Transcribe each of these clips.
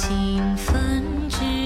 清芬之。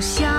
想